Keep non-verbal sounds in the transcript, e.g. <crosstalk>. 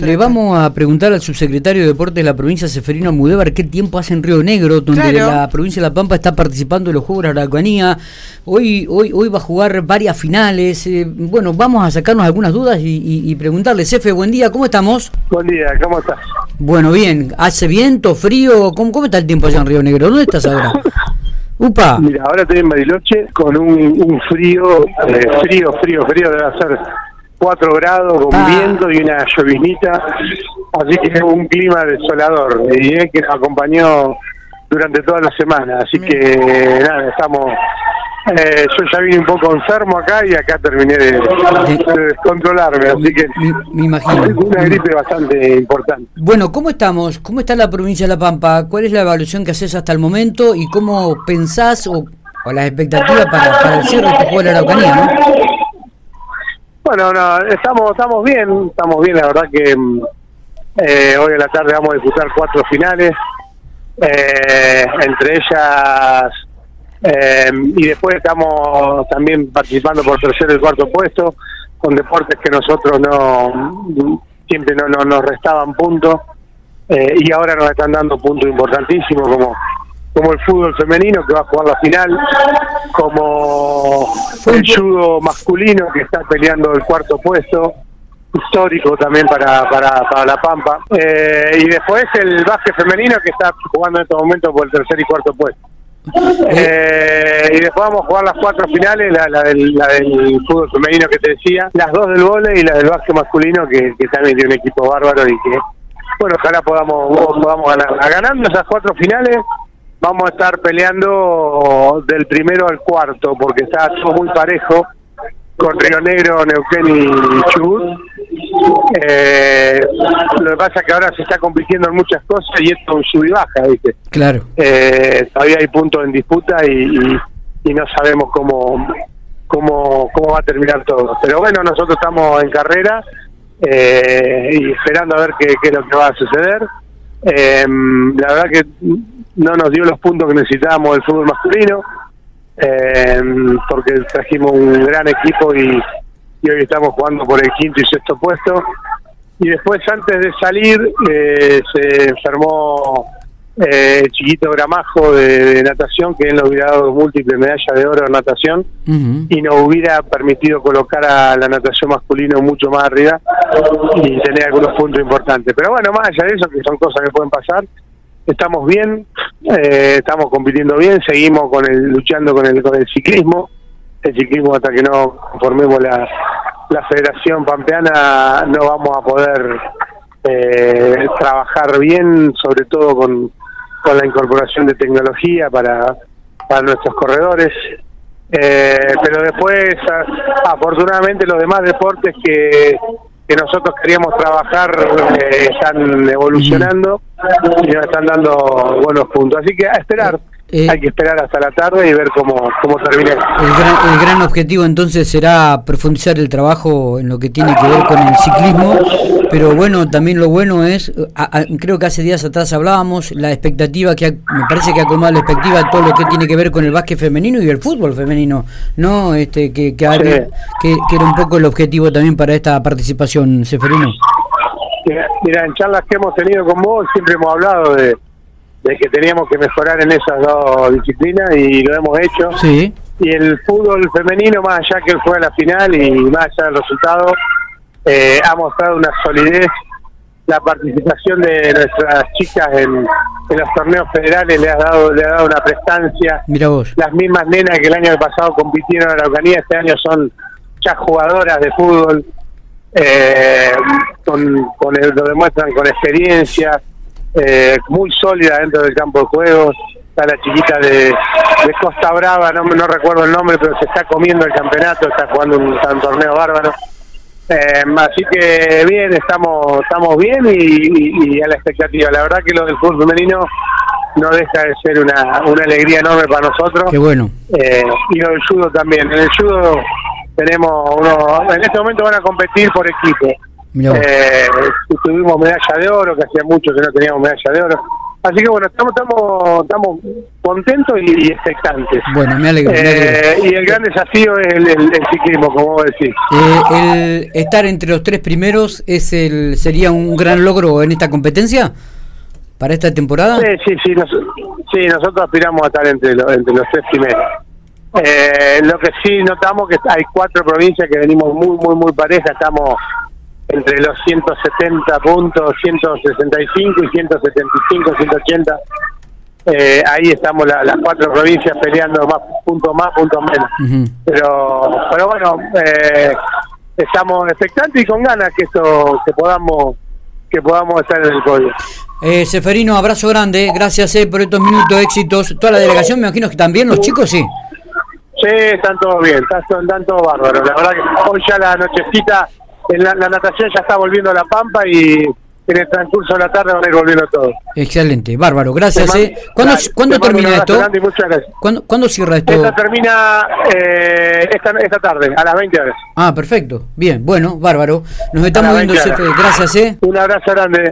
Le vamos a preguntar al subsecretario de Deportes de la provincia, Seferino Mudevar, qué tiempo hace en Río Negro, donde la provincia de La Pampa está participando en los Juegos de la Araucanía. Hoy, hoy, hoy va a jugar varias finales. Eh, bueno, vamos a sacarnos algunas dudas y, preguntarle. Sefe, buen día, ¿cómo estamos? Buen día, ¿cómo estás? Bueno, bien. ¿Hace viento, frío? ¿Cómo, cómo está el tiempo allá en Río Negro? ¿Dónde estás ahora? <laughs> Upa. Mira, ahora estoy en Bariloche con un, frío, eh, frío, frío, frío, debe ser 4 grados con viento y una llovinita, así que un clima desolador y es que nos acompañó durante toda la semana, así que nada, estamos eh, yo ya vine un poco enfermo acá y acá terminé de, descontrolarme, así que me, imagino. Es una gripe bastante importante. Bueno, ¿cómo estamos? ¿Cómo está la provincia de La Pampa? ¿Cuál es la evaluación que haces hasta el momento y cómo pensás o, las expectativas para, para el cierre de este juego de la Araucanía? ¿no? Bueno, no, estamos, estamos bien, estamos bien, la verdad que mm, eh, hoy en la tarde vamos a disputar cuatro finales, eh, entre ellas, eh, y después estamos también participando por tercero y cuarto puesto, con deportes que nosotros no siempre no, no nos restaban puntos, y ahora nos están dando puntos importantísimos como como el fútbol femenino que va a jugar la final, como el judo masculino que está peleando el cuarto puesto, histórico también para, para, para La Pampa, eh, y después el básquet femenino que está jugando en este momento por el tercer y cuarto puesto. Eh, y después vamos a jugar las cuatro finales, la, del, fútbol femenino que te decía, las dos del vole y la del básquet masculino que, también tiene un equipo bárbaro y que, bueno, ojalá podamos, podamos ganar. Ganando esas cuatro finales, vamos a estar peleando del primero al cuarto, porque está todo muy parejo con Río Negro, Neuquén y Chubut. Eh, lo que pasa es que ahora se está compitiendo en muchas cosas y esto es un sub y baja, ¿viste? Claro. Eh, todavía hay puntos en disputa y, y, no sabemos cómo, cómo, cómo va a terminar todo. Pero bueno, nosotros estamos en carrera eh, y esperando a ver qué, qué es lo que va a suceder. la verdad que no nos dio los puntos que necesitábamos del fútbol masculino, eh, porque trajimos un gran equipo y, hoy estamos jugando por el quinto y sexto puesto. Y después, antes de salir, eh, se enfermó eh, el chiquito Gramajo de, natación, que él nos hubiera dado múltiples medallas de oro en natación y nos hubiera permitido colocar a la natación masculino mucho más arriba y tener algunos puntos importantes. Pero bueno, más allá de eso, que son cosas que pueden pasar, estamos bien, eh, estamos compitiendo bien, seguimos con el luchando con el con el ciclismo, el ciclismo hasta que no formemos la, la Federación Pampeana no vamos a poder eh, trabajar bien, sobre todo con, con la incorporación de tecnología para, para nuestros corredores. Eh, pero después, afortunadamente, los demás deportes que, que nosotros queríamos trabajar eh, están evolucionando y nos están dando buenos puntos. Así que a esperar. Eh, Hay que esperar hasta la tarde y ver cómo, cómo termina. El gran, objetivo entonces será profundizar el trabajo en lo que tiene que ver con el ciclismo, pero bueno, también lo bueno es, creo que hace días atrás hablábamos, la expectativa que me parece que ha tomado la expectativa todo lo que tiene que ver con el básquet femenino y el fútbol femenino, ¿no? Este, que, que, que, era un poco el objetivo también para esta participación, Seferino. Mira, en charlas que hemos tenido con vos siempre hemos hablado de de que teníamos que mejorar en esas dos disciplinas y lo hemos hecho. Sí. Y el fútbol femenino, más allá que él fue a la final y más allá del resultado, eh, ha mostrado una solidez. La participación de nuestras chicas en, los torneos federales le ha dado le ha dado una prestancia. Mira vos. Las mismas nenas que el año pasado compitieron en la Araucanía, este año son ya jugadoras de fútbol, eh, con, con lo demuestran con experiencia, eh, muy sólida dentro del campo de juego. Está la chiquita de, Costa Brava, no, no recuerdo el nombre, pero se está comiendo el campeonato, está jugando un, torneo bárbaro. Eh, así que bien, estamos estamos bien y, a la expectativa. La verdad que lo del fútbol femenino no deja de ser una, una alegría enorme para nosotros. Qué bueno. Eh, y lo del judo también. En el judo tenemos uno, en este momento van a competir por equipo. Eh, tuvimos medalla de oro, que hacía mucho que no teníamos medalla de oro. Así que bueno, estamos estamos, estamos contentos y, expectantes. Bueno, me alegro. Eh, y el gran desafío es el, ciclismo, como vos decís. Eh, el estar entre los tres primeros es el sería un gran logro en esta competencia para esta temporada. Sí, sí, sí, sí nosotros aspiramos a estar entre, entre los tres primeros. Eh, lo que sí notamos que hay cuatro provincias que venimos muy, muy, muy parejas. Estamos entre los 170 puntos, 165 y 175, 180. Eh, ahí estamos las cuatro provincias peleando más puntos más, puntos menos. Pero pero bueno, eh, estamos expectantes y con ganas que esto que podamos que podamos estar en el podio. Eh, Seferino, abrazo grande, gracias eh, por estos minutos, éxitos. Toda la delegación, me imagino que también los chicos, sí. Sí, están todos bien, están, están todos bárbaros. La verdad que hoy ya la nochecita en la, natación ya está volviendo a la pampa y en el transcurso de la tarde van a ir volviendo todos. Excelente, bárbaro, gracias. Eh. ¿Cuándo, ¿cuándo termina esto? ¿Cuándo, ¿Cuándo, cierra esto? Esta termina eh, esta, esta tarde, a las 20 horas. Ah, perfecto. Bien, bueno, bárbaro. Nos estamos viendo, jefe. Gracias. Eh. Un abrazo grande.